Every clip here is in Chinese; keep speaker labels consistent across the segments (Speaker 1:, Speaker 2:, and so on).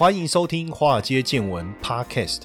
Speaker 1: 欢迎收听《华尔街见闻》Podcast。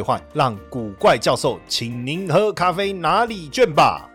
Speaker 1: 兑换，让古怪教授请您喝咖啡拿礼券吧。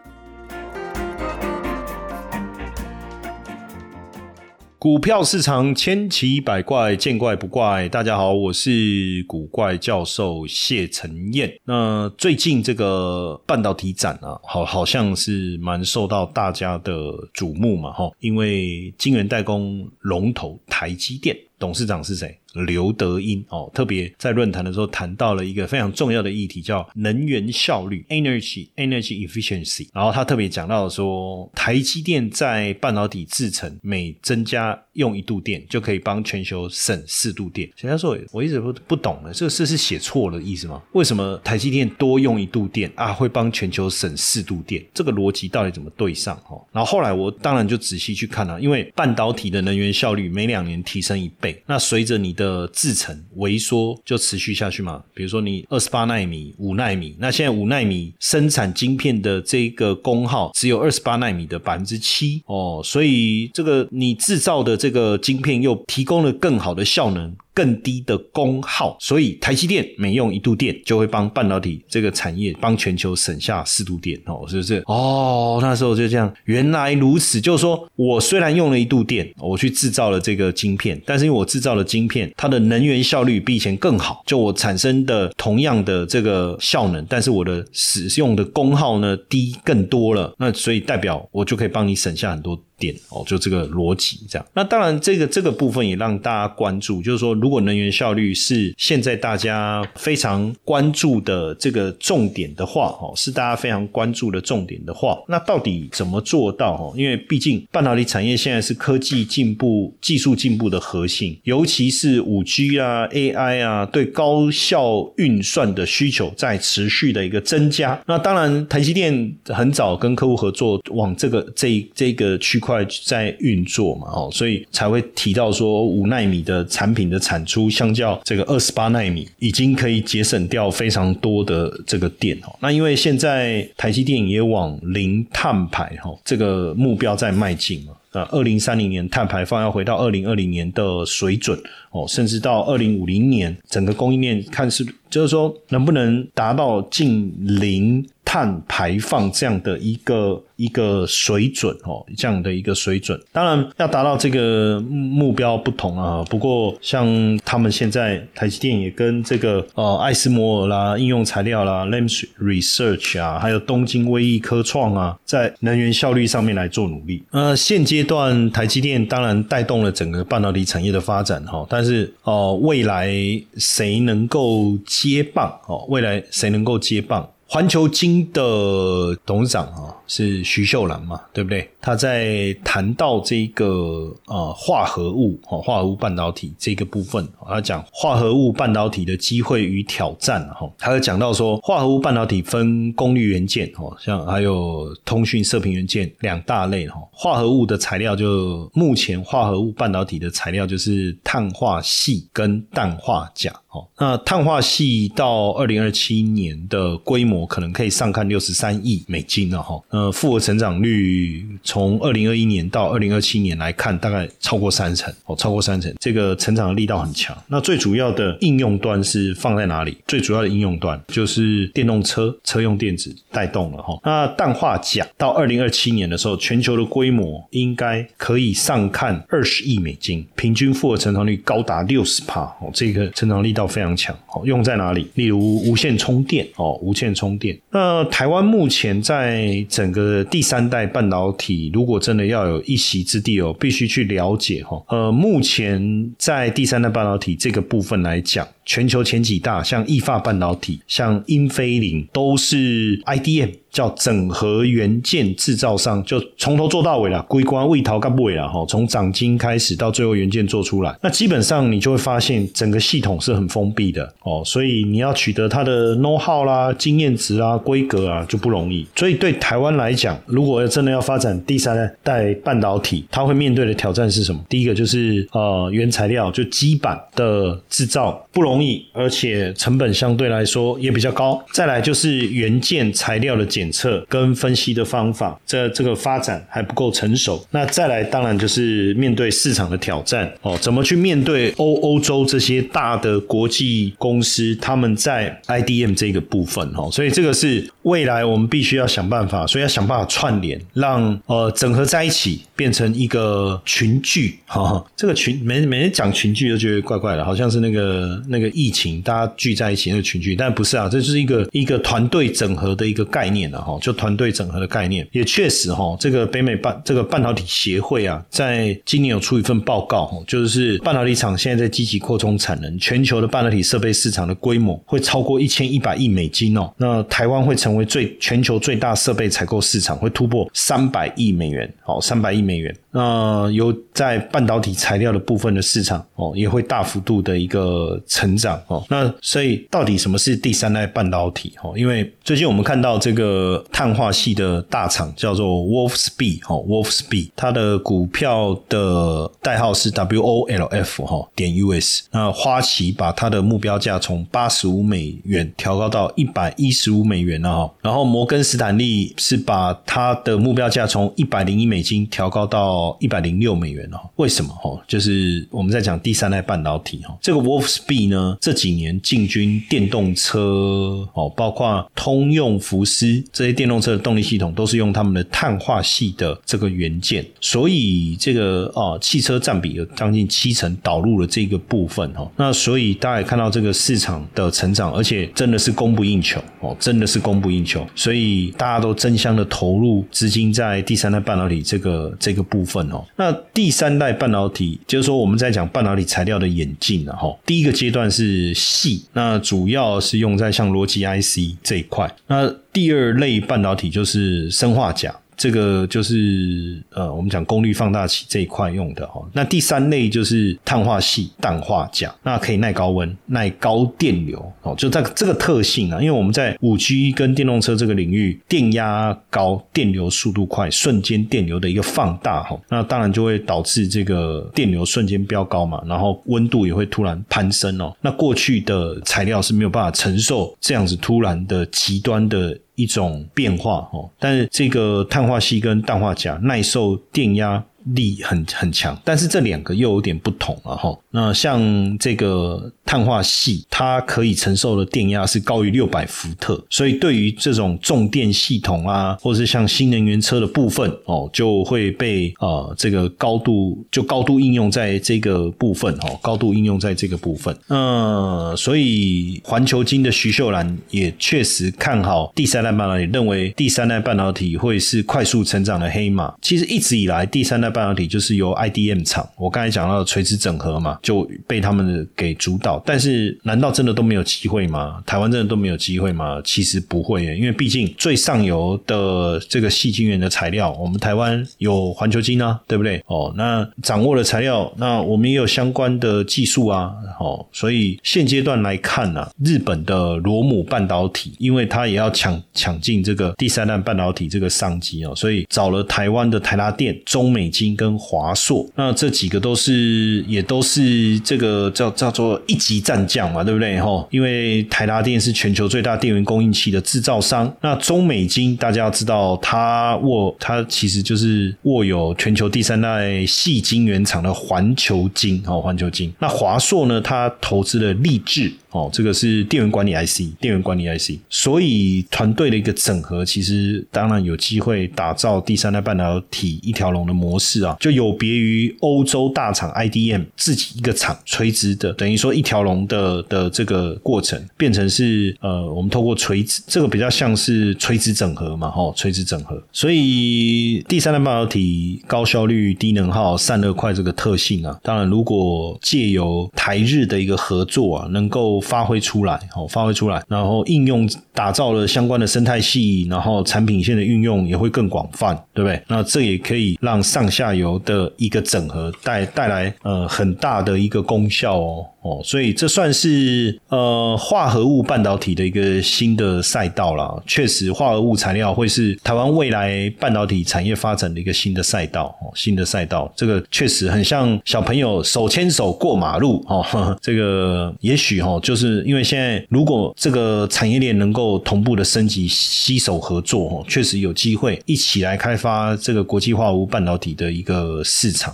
Speaker 1: 股票市场千奇百怪，见怪不怪。大家好，我是古怪教授谢承彦。那最近这个半导体展啊，好好像是蛮受到大家的瞩目嘛，哈，因为晶圆代工龙头台积电董事长是谁？刘德英哦，特别在论坛的时候谈到了一个非常重要的议题，叫能源效率 （energy energy efficiency）。然后他特别讲到说，台积电在半导体制成每增加用一度电，就可以帮全球省四度电。人家说，我一直不不懂了，这个是是写错了意思吗？为什么台积电多用一度电啊，会帮全球省四度电？这个逻辑到底怎么对上？哦，然后后来我当然就仔细去看了，因为半导体的能源效率每两年提升一倍，那随着你的的制成萎缩就持续下去嘛？比如说你二十八纳米、五纳米，那现在五纳米生产晶片的这个功耗只有二十八纳米的百分之七哦，所以这个你制造的这个晶片又提供了更好的效能。更低的功耗，所以台积电每用一度电，就会帮半导体这个产业帮全球省下四度电哦，是不是？哦，那时候就这样，原来如此，就是说我虽然用了一度电，我去制造了这个晶片，但是因为我制造了晶片，它的能源效率比以前更好，就我产生的同样的这个效能，但是我的使用的功耗呢低更多了，那所以代表我就可以帮你省下很多。点哦，就这个逻辑这样。那当然，这个这个部分也让大家关注，就是说，如果能源效率是现在大家非常关注的这个重点的话，哦，是大家非常关注的重点的话，那到底怎么做到？哦，因为毕竟半导体产业现在是科技进步、技术进步的核心，尤其是五 G 啊、AI 啊，对高效运算的需求在持续的一个增加。那当然，台积电很早跟客户合作，往这个这这个区。块在运作嘛，哦，所以才会提到说五纳米的产品的产出，相较这个二十八纳米，已经可以节省掉非常多的这个电哦。那因为现在台积电也往零碳排哈这个目标在迈进嘛，呃，二零三零年碳排放要回到二零二零年的水准哦，甚至到二零五零年，整个供应链看是就是说能不能达到近零。碳排放这样的一个一个水准哦，这样的一个水准，当然要达到这个目标不同啊。不过像他们现在台积电也跟这个呃爱斯摩尔啦、应用材料啦、Lams Research 啊，还有东京威艺科创啊，在能源效率上面来做努力。呃，现阶段台积电当然带动了整个半导体产业的发展哈，但是哦，未来谁能够接棒哦？未来谁能够接棒？环球金的董事长啊，是徐秀兰嘛，对不对？他在谈到这个呃化合物哦，化合物半导体这个部分，他讲化合物半导体的机会与挑战哈，他有讲到说化合物半导体分功率元件哦，像还有通讯射频元件两大类哈。化合物的材料就目前化合物半导体的材料就是碳化系跟氮化钾哦。那碳化系到二零二七年的规模可能可以上看六十三亿美金了哈。呃，复合成长率。从二零二一年到二零二七年来看，大概超过三成哦，超过三成，这个成长的力道很强。那最主要的应用端是放在哪里？最主要的应用端就是电动车、车用电子带动了哈。那氮化钾到二零二七年的时候，全球的规模应该可以上看二十亿美金，平均复合成长率高达六十帕哦，这个成长力道非常强哦。用在哪里？例如无线充电哦，无线充充电。那台湾目前在整个第三代半导体。如果真的要有一席之地哦，必须去了解哈。呃，目前在第三代半导体这个部分来讲，全球前几大，像意法半导体、像英飞凌，都是 IDM。叫整合元件制造商，就从头做到尾了，归关未逃干不尾了哈。从长晶开始到最后元件做出来，那基本上你就会发现整个系统是很封闭的哦，所以你要取得它的 know how 啦、经验值啊、规格啊就不容易。所以对台湾来讲，如果真的要发展第三代半导体，它会面对的挑战是什么？第一个就是呃原材料就基板的制造不容容易，而且成本相对来说也比较高。再来就是元件材料的检。测跟分析的方法，这这个发展还不够成熟。那再来，当然就是面对市场的挑战哦，怎么去面对欧欧洲这些大的国际公司，他们在 IDM 这个部分哦，所以这个是未来我们必须要想办法，所以要想办法串联，让呃整合在一起，变成一个群聚哈。这个群每每天讲群聚都觉得怪怪的，好像是那个那个疫情大家聚在一起那个群聚，但不是啊，这是一个一个团队整合的一个概念了。哈，就团队整合的概念，也确实哈，这个北美半这个半导体协会啊，在今年有出一份报告，哈，就是半导体厂现在在积极扩充产能，全球的半导体设备市场的规模会超过一千一百亿美金哦，那台湾会成为最全球最大设备采购市场，会突破三百亿美元，哦，三百亿美元。那有在半导体材料的部分的市场哦，也会大幅度的一个成长哦。那所以到底什么是第三代半导体哦？因为最近我们看到这个碳化系的大厂叫做 Wolfspeed 哦，Wolfspeed 它的股票的代号是 WOLF 哈点 US。那花旗把它的目标价从八十五美元调高到一百一十五美元了哈。然后摩根斯坦利是把它的目标价从一百零一美金调高到一百零六美元哦，为什么哦？就是我们在讲第三代半导体哈，这个 Wolfspeed 呢这几年进军电动车哦，包括通用、福斯这些电动车的动力系统都是用他们的碳化系的这个元件，所以这个哦汽车占比有将近七成导入了这个部分哈。那所以大家也看到这个市场的成长，而且真的是供不应求哦，真的是供不应求，所以大家都争相的投入资金在第三代半导体这个这个部分。份哦，那第三代半导体就是说我们在讲半导体材料的演进了哈。第一个阶段是细，那主要是用在像逻辑 IC 这一块。那第二类半导体就是生化钾。这个就是呃，我们讲功率放大器这一块用的哈。那第三类就是碳化系氮化钾，那可以耐高温、耐高电流哦。就这个这个特性啊，因为我们在五 G 跟电动车这个领域，电压高、电流速度快，瞬间电流的一个放大哈，那当然就会导致这个电流瞬间飙高嘛，然后温度也会突然攀升哦。那过去的材料是没有办法承受这样子突然的极端的。一种变化哦，但是这个碳化锡跟氮化钾耐受电压。力很很强，但是这两个又有点不同了哈。那像这个碳化系，它可以承受的电压是高于六百伏特，所以对于这种重电系统啊，或者是像新能源车的部分哦，就会被呃这个高度就高度应用在这个部分哦，高度应用在这个部分。嗯，所以环球金的徐秀兰也确实看好第三代半导体，认为第三代半导体会是快速成长的黑马。其实一直以来第三代半导体就是由 IDM 厂，我刚才讲到的垂直整合嘛，就被他们给主导。但是，难道真的都没有机会吗？台湾真的都没有机会吗？其实不会，因为毕竟最上游的这个细晶圆的材料，我们台湾有环球晶啊，对不对？哦，那掌握了材料，那我们也有相关的技术啊，哦，所以现阶段来看呢，日本的罗姆半导体，因为它也要抢抢进这个第三代半导体这个商机哦，所以找了台湾的台达电、中美金。跟华硕，那这几个都是也都是这个叫叫做一级战将嘛，对不对？哈，因为台达电是全球最大电源供应器的制造商，那中美金大家要知道，它握它其实就是握有全球第三代细晶圆厂的环球晶哦，环球晶。那华硕呢，它投资了立志。哦，这个是电源管理 IC，电源管理 IC。所以团队的一个整合，其实当然有机会打造第三代半导体一条龙的模式啊，就有别于欧洲大厂 IDM 自己一个厂垂直的，等于说一条龙的的这个过程，变成是呃，我们透过垂直，这个比较像是垂直整合嘛，哈，垂直整合。所以第三代半导体高效率、低能耗、散热快这个特性啊，当然如果借由台日的一个合作啊，能够发挥出来，哦，发挥出来，然后应用打造了相关的生态系，然后产品线的运用也会更广泛，对不对？那这也可以让上下游的一个整合带带来呃很大的一个功效哦。哦，所以这算是呃化合物半导体的一个新的赛道了。确实，化合物材料会是台湾未来半导体产业发展的一个新的赛道。哦，新的赛道，这个确实很像小朋友手牵手过马路。哦，这个也许哦，就就是因为现在如果这个产业链能够同步的升级、携手合作，哦，确实有机会一起来开发这个国际化无半导体的一个市场。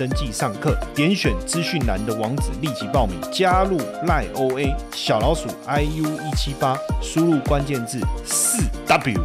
Speaker 1: 登记上课，点选资讯栏的网址立即报名，加入赖 OA 小老鼠 iu 一七八，输入关键字四 W。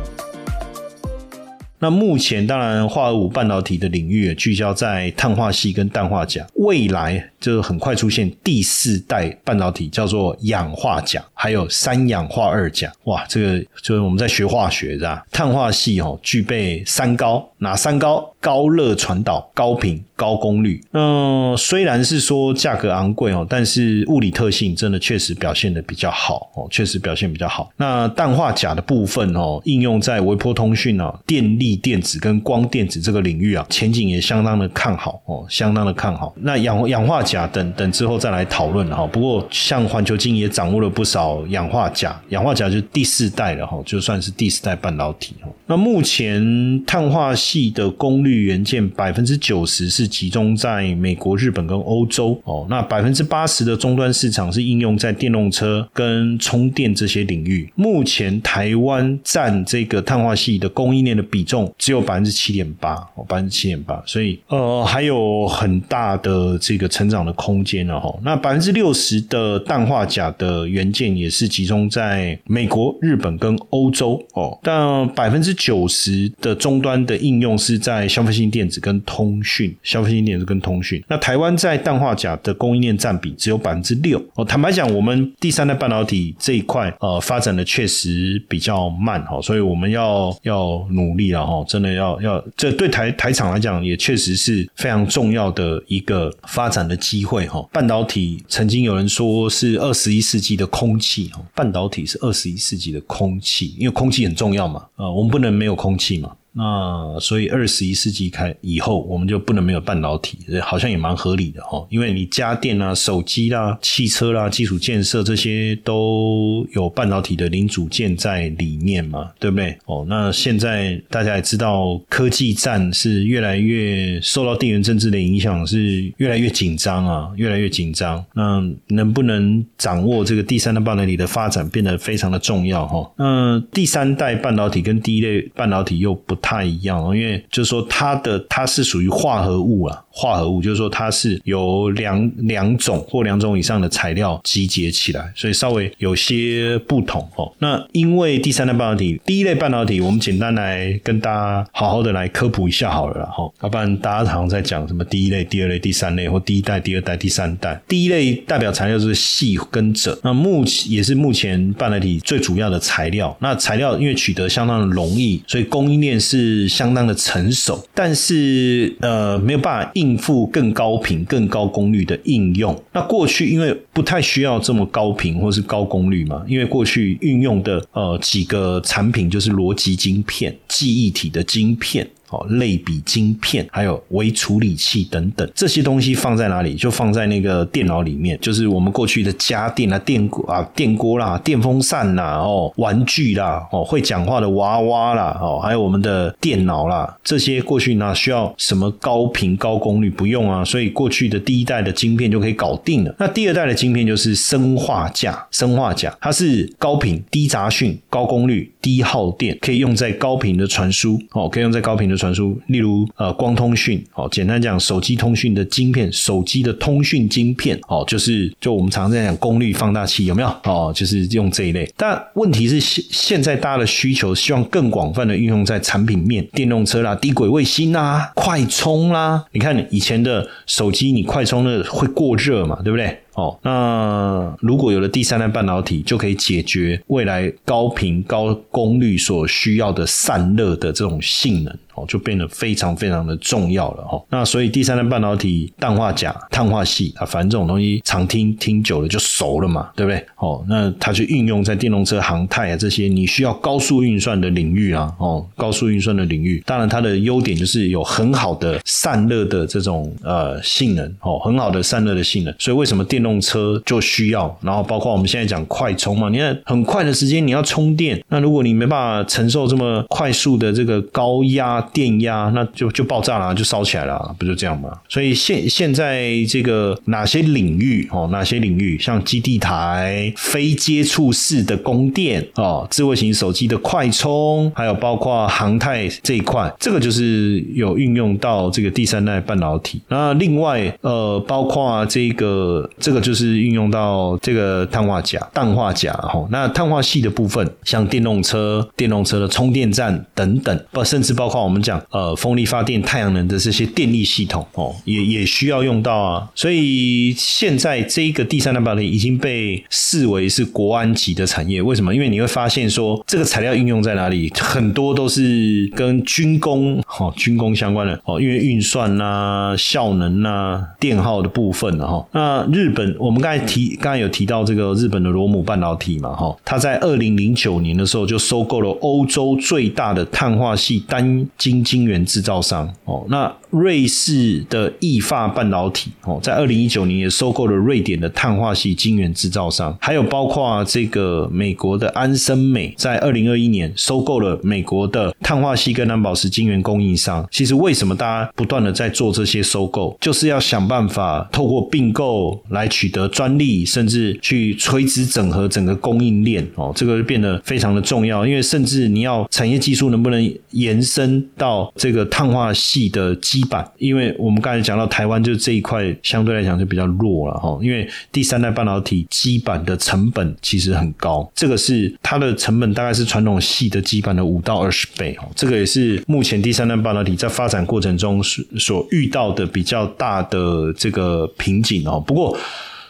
Speaker 1: 那目前当然化合物半导体的领域聚焦在碳化系跟氮化钾，未来就很快出现第四代半导体，叫做氧化钾，还有三氧化二钾。哇，这个就是我们在学化学是吧？碳化系哦，具备三高，哪三高？高热传导、高频、高功率。那虽然是说价格昂贵哦，但是物理特性真的确实表现的比较好哦，确实表现比较好。那氮化钾的部分哦，应用在微波通讯啊、电力电子跟光电子这个领域啊，前景也相当的看好哦，相当的看好。那氧氧化钾等等之后再来讨论哈。不过像环球晶也掌握了不少氧化钾，氧化钾就第四代了哈，就算是第四代半导体哈。那目前碳化系的功率元件百分之九十是集中在美国、日本跟欧洲哦，那百分之八十的终端市场是应用在电动车跟充电这些领域。目前台湾占这个碳化系的供应链的比重只有百分之七点八哦，百分之七点八，所以呃还有很大的这个成长的空间了哈。那百分之六十的氮化钾的元件也是集中在美国、日本跟欧洲哦，但百分之九十的终端的应用是在消费性电子跟通讯，消费性电子跟通讯。那台湾在氮化钾的供应链占比只有百分之六。哦，坦白讲，我们第三代半导体这一块，呃，发展的确实比较慢哈，所以我们要要努力了哈，真的要要，这对台台厂来讲也确实是非常重要的一个发展的机会哈。半导体曾经有人说是二十一世纪的空气哈，半导体是二十一世纪的空气，因为空气很重要嘛，呃，我们不能没有空气嘛。那所以二十一世纪开以后，我们就不能没有半导体，好像也蛮合理的哈。因为你家电啊、手机啦、汽车啦、基础建设这些都有半导体的零组件在里面嘛，对不对？哦，那现在大家也知道，科技战是越来越受到地缘政治的影响，是越来越紧张啊，越来越紧张。那能不能掌握这个第三代半导体的发展，变得非常的重要哈。那第三代半导体跟第一类半导体又不。太一样，因为就是说它的它是属于化合物啊，化合物就是说它是由两两种或两种以上的材料集结起来，所以稍微有些不同哦。那因为第三代半导体，第一类半导体，我们简单来跟大家好好的来科普一下好了哈，要不然大家常常在讲什么第一类、第二类、第三类或第一代、第二代、第三代。第一类代表材料是细跟锗，那目前也是目前半导体最主要的材料。那材料因为取得相当的容易，所以供应链是。是相当的成熟，但是呃没有办法应付更高频、更高功率的应用。那过去因为不太需要这么高频或是高功率嘛，因为过去运用的呃几个产品就是逻辑晶片、记忆体的晶片。哦，类比晶片，还有微处理器等等，这些东西放在哪里？就放在那个电脑里面，就是我们过去的家电啊、电锅啊、电锅啦、电风扇啦、哦、玩具啦、哦、会讲话的娃娃啦、哦，还有我们的电脑啦，这些过去哪需要什么高频高功率？不用啊，所以过去的第一代的晶片就可以搞定了。那第二代的晶片就是生化架，生化架它是高频、低杂讯、高功率、低耗电，可以用在高频的传输哦，可以用在高频的传传输，例如呃光通讯哦，简单讲手机通讯的晶片，手机的通讯晶片哦，就是就我们常在讲功率放大器有没有哦，就是用这一类。但问题是现现在大家的需求希望更广泛的运用在产品面，电动车啦、低轨卫星啦、快充啦，你看以前的手机你快充的会过热嘛，对不对？哦，那如果有了第三代半导体，就可以解决未来高频高功率所需要的散热的这种性能。哦，就变得非常非常的重要了哦。那所以第三代半导体氮化钾、碳化系啊，反正这种东西常听听久了就熟了嘛，对不对？哦，那它就运用在电动车、航太啊这些你需要高速运算的领域啊。哦，高速运算的领域，当然它的优点就是有很好的散热的这种呃性能哦，很好的散热的性能。所以为什么电动车就需要？然后包括我们现在讲快充嘛，你看很快的时间你要充电，那如果你没办法承受这么快速的这个高压。电压那就就爆炸了，就烧起来了，不就这样吗？所以现现在这个哪些领域哦，哪些领域像基地台、非接触式的供电哦，智慧型手机的快充，还有包括航太这一块，这个就是有运用到这个第三代半导体。那另外呃，包括这个这个就是运用到这个碳化钾、氮化钾哈。那碳化系的部分，像电动车、电动车的充电站等等，不甚至包括我们。讲呃，风力发电、太阳能的这些电力系统哦，也也需要用到啊。所以现在这一个第三代半导体已经被视为是国安级的产业。为什么？因为你会发现说，这个材料应用在哪里，很多都是跟军工哦，军工相关的哦，因为运算呐、效能呐、电耗的部分的哈。那日本，我们刚才提，刚才有提到这个日本的罗姆半导体嘛哈，它在二零零九年的时候就收购了欧洲最大的碳化系单。晶晶圆制造商哦，那瑞士的意法半导体哦，在二零一九年也收购了瑞典的碳化系晶圆制造商，还有包括这个美国的安森美，在二零二一年收购了美国的碳化系跟蓝宝石晶圆供应商。其实为什么大家不断的在做这些收购，就是要想办法透过并购来取得专利，甚至去垂直整合整个供应链哦，这个变得非常的重要，因为甚至你要产业技术能不能延伸。到这个碳化系的基板，因为我们刚才讲到台湾，就这一块相对来讲就比较弱了哈。因为第三代半导体基板的成本其实很高，这个是它的成本大概是传统系的基板的五到二十倍哦。这个也是目前第三代半导体在发展过程中所所遇到的比较大的这个瓶颈哦。不过。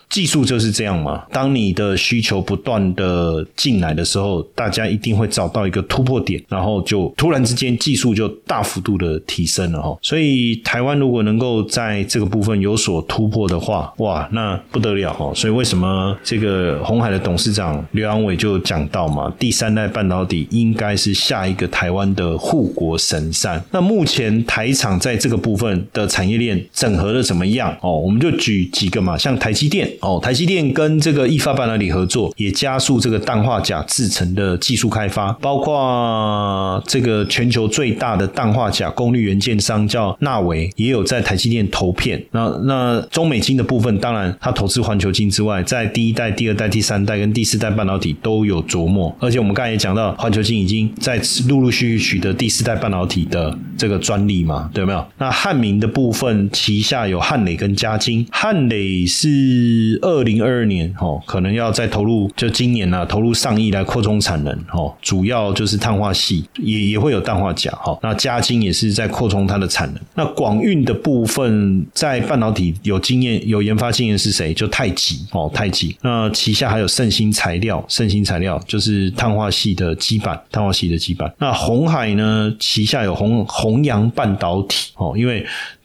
Speaker 1: 技术就是这样嘛。当你的需求不断的进来的时候，大家一定会找到一个突破点，然后就突然之间技术就大幅度的提升了哈。所以台湾如果能够在这个部分有所突破的话，哇，那不得了哈。所以为什么这个红海的董事长刘阳伟就讲到嘛，第三代半导体应该是下一个台湾的护国神山。那目前台厂在这个部分的产业链整合的怎么样哦？我们就举几个嘛，像台积电。哦，台积电跟这个易发半导体合作，也加速这个氮化钾制成的技术开发，包括这个全球最大的氮化钾功率元件商叫纳维，也有在台积电投片。那那中美金的部分，当然它投资环球金之外，在第一代、第二代、第三代跟第四代半导体都有琢磨。而且我们刚才也讲到，环球金已经在陆陆续续取得第四代半导体的这个专利嘛，对没有？那汉明的部分旗下有汉磊跟嘉金，汉磊是。二零二二年哦，可能要再投入，就今年呢，投入上亿来扩充产能哦，主要就是碳化系，也也会有氮化钾哈。那嘉金也是在扩充它的产能。那广运的部分在半导体有经验、有研发经验是谁？就太极哦，太极。那旗下还有盛兴材料，盛兴材料就是碳化系的基板，碳化系的基板。那红海呢，旗下有红弘扬半导体哦，因为。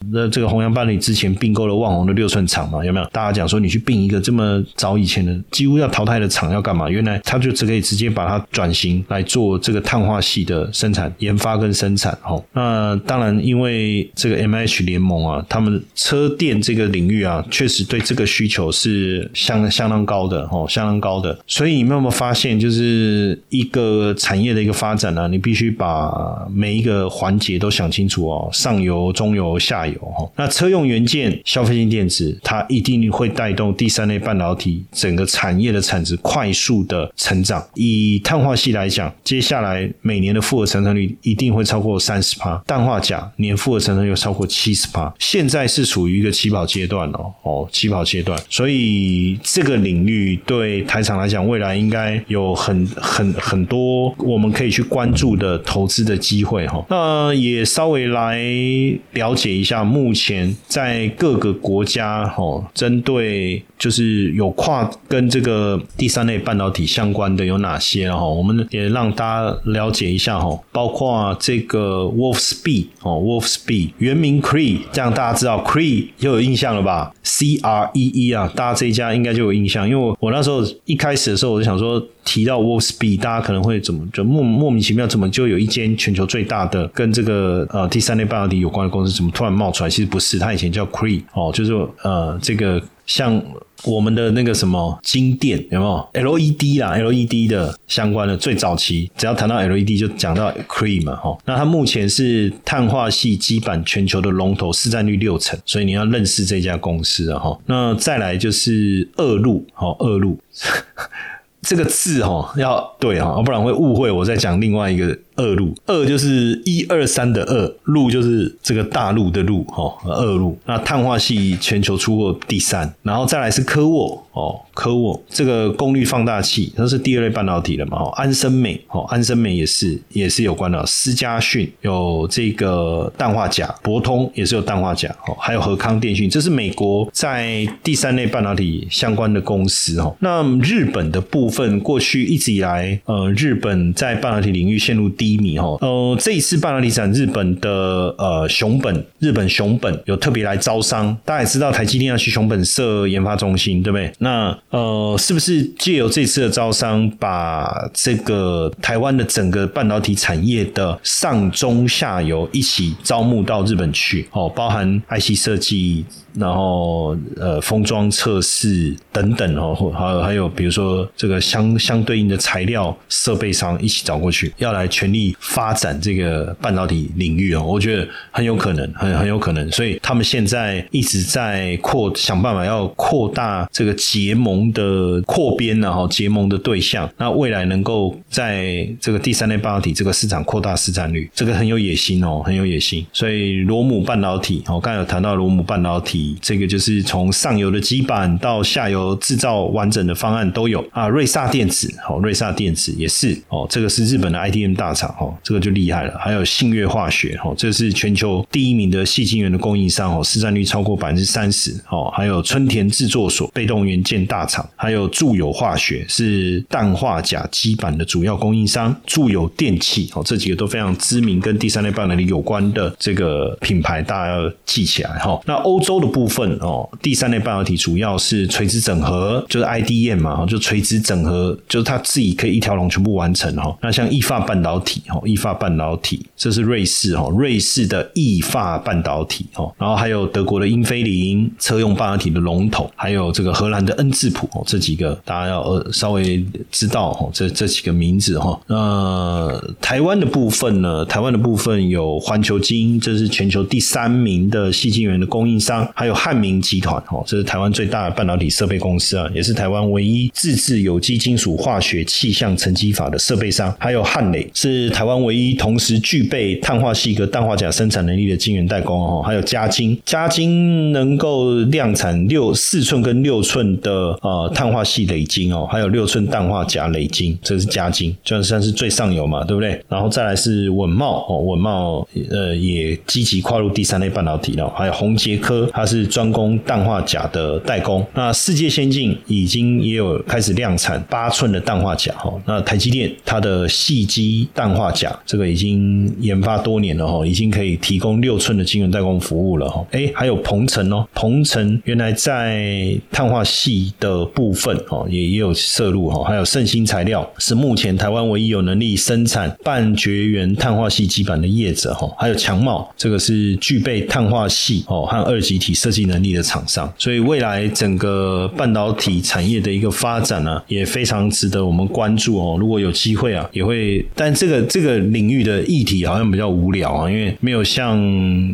Speaker 1: 那这个弘扬伴侣之前并购了旺宏的六寸厂嘛，有没有？大家讲说你去并一个这么早以前的几乎要淘汰的厂要干嘛？原来他就只可以直接把它转型来做这个碳化系的生产、研发跟生产。哦，那当然因为这个 M H 联盟啊，他们车电这个领域啊，确实对这个需求是相相当高的哦，相当高的。所以你们有没有发现，就是一个产业的一个发展呢？你必须把每一个环节都想清楚哦，上游、中游、下游哈。那车用元件、消费性电子，它一定会带动第三类半导体整个产业的产值快速的成长。以碳化系来讲，接下来每年的复合成长率一定会超过三十趴，氮化钾年复合成长率超过七十趴。现在是处于一个起跑阶段哦，哦，起跑阶段，所以这个领域对台厂来讲，未来应该有很很很多我们可以去关注的投资的机会哈。那也稍微来了解一下，目前在各个国家哈，针对就是有跨跟这个第三类半导体相关的有哪些哈？我们也让大家了解一下哈，包括这个 Wolfspeed 哦，Wolfspeed 原名 Cree，这样大家知道 Cree 就有印象了吧？C R E E 啊，大家这一家应该就有印象，因为我那时候一开始的时候我就想说。提到 Wolfspeed，大家可能会怎么就莫莫名其妙，怎么就有一间全球最大的跟这个呃第三类半导体有关的公司，怎么突然冒出来？其实不是，它以前叫 Cree 哦，就是呃这个像我们的那个什么金电有没有 LED 啦？LED 的相关的最早期，只要谈到 LED 就讲到 Cree 嘛，哈。那它目前是碳化系基板全球的龙头，市占率六成，所以你要认识这家公司啊，哈。那再来就是二路，好二路。这个字哈要对哈，不然会误会我在讲另外一个。二路，二就是一二三的二，路就是这个大陆的路，哈，二路。那碳化系全球出货第三，然后再来是科沃，哦，科沃这个功率放大器，它是第二类半导体的嘛，哦，安森美，哦，安森美也是也是有关的，思佳讯有这个氮化钾，博通也是有氮化钾，哦，还有和康电讯，这是美国在第三类半导体相关的公司，哦。那日本的部分，过去一直以来，呃，日本在半导体领域陷入低。低迷哈，呃，这一次半导体展，日本的呃熊本，日本熊本有特别来招商，大家也知道台积电要去熊本设研发中心，对不对？那呃，是不是借由这次的招商，把这个台湾的整个半导体产业的上中下游一起招募到日本去？哦，包含 IC 设计。然后呃，封装测试等等哦，还有还有，比如说这个相相对应的材料设备商一起找过去，要来全力发展这个半导体领域哦，我觉得很有可能，很很有可能。所以他们现在一直在扩，想办法要扩大这个结盟的扩编呢，哈，结盟的对象。那未来能够在这个第三类半导体这个市场扩大市占率，这个很有野心哦，很有野心。所以罗姆半导体，我刚才有谈到罗姆半导体。这个就是从上游的基板到下游制造完整的方案都有啊。瑞萨电子，哦，瑞萨电子也是哦，这个是日本的 IDM 大厂哦，这个就厉害了。还有信越化学，哦，这是全球第一名的细晶圆的供应商哦，市占率超过百分之三十哦。还有春田制作所，被动元件大厂，还有住友化学是氮化钾基板的主要供应商，住友电器哦，这几个都非常知名，跟第三类半导体有关的这个品牌，大家要记起来哈。那欧洲的。部分哦，第三类半导体主要是垂直整合，就是 IDM 嘛，就垂直整合，就是它自己可以一条龙全部完成哈。那像易发半导体哈，易发半导体这是瑞士哈，瑞士的易发半导体哈，然后还有德国的英飞凌车用半导体的龙头，还有这个荷兰的恩智浦哦，这几个大家要呃稍微知道哈，这这几个名字哈。那台湾的部分呢，台湾的部分有环球晶，这是全球第三名的细晶圆的供应商。还有汉明集团哦，这是台湾最大的半导体设备公司啊，也是台湾唯一自制有机金属化学气象沉积法的设备商。还有汉磊是台湾唯一同时具备碳化系和氮化钾生产能力的晶圆代工哦。还有嘉晶，嘉晶能够量产六四寸跟六寸的呃碳化系累晶哦，还有六寸氮化钾累晶，这是嘉晶，就算是最上游嘛，对不对？然后再来是稳茂哦，稳茂呃也积极跨入第三类半导体了，还有宏杰科，它是是专攻氮化钾的代工，那世界先进已经也有开始量产八寸的氮化钾哈。那台积电它的细基氮化钾，这个已经研发多年了哈，已经可以提供六寸的晶圆代工服务了哈。哎，还有鹏程哦，鹏程原来在碳化系的部分哦，也也有摄入哈。还有盛兴材料是目前台湾唯一有能力生产半绝缘碳化系基板的业者哈。还有强茂，这个是具备碳化系哦和二极体设计能力的厂商。所以未来整个半导体产业的一个发展呢，也非常值得我们关注哦。如果有机会啊，也会，但这个这个领域的议题好像比较无聊啊，因为没有像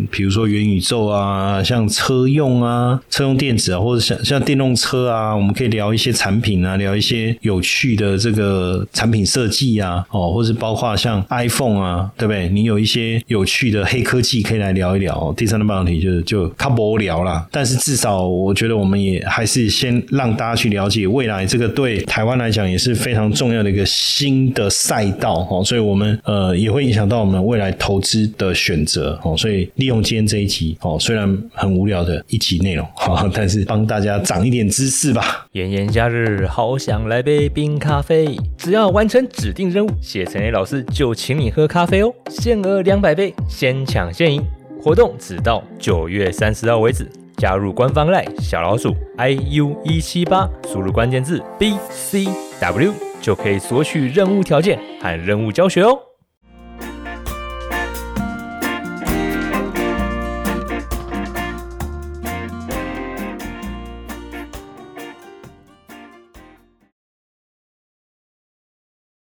Speaker 1: 比如说元宇宙啊，像车用啊，车用电子啊，或者像像电动车啊，我们可以聊一些产品啊，聊一些有趣的这个产品设计啊，哦，或是包括像 iPhone 啊，对不对？你有一些有趣的黑科技可以来聊一聊。第三的半导体就是就它无聊啦，但是至少我觉得我们也还是先让大家去了解未来这个对台湾来讲也是非常重要的一个新的赛道哦，所以我们呃也会影响到我们未来投资的选择哦，所以利用今天这一集哦，虽然很无聊的一集内容 哈，但是帮大家长一点知识吧。
Speaker 2: 炎炎夏日，好想来杯冰咖啡，只要完成指定任务，谢承彦老师就请你喝咖啡哦，限额两百杯，先抢先赢，活动只到九月三十号为止。加入官方 LINE 小老鼠 iu 一七八，输入关键字 B C W 就可以索取任务条件和任务教学哦。